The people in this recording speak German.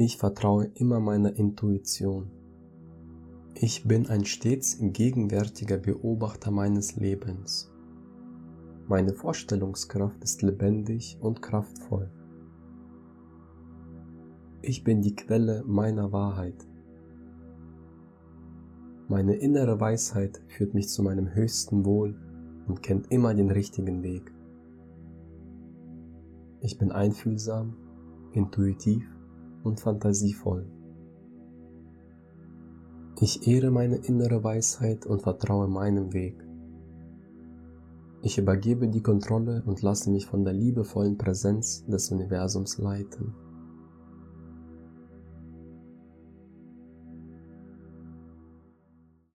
Ich vertraue immer meiner Intuition. Ich bin ein stets gegenwärtiger Beobachter meines Lebens. Meine Vorstellungskraft ist lebendig und kraftvoll. Ich bin die Quelle meiner Wahrheit. Meine innere Weisheit führt mich zu meinem höchsten Wohl und kennt immer den richtigen Weg. Ich bin einfühlsam, intuitiv und fantasievoll. Ich ehre meine innere Weisheit und vertraue meinem Weg. Ich übergebe die Kontrolle und lasse mich von der liebevollen Präsenz des Universums leiten.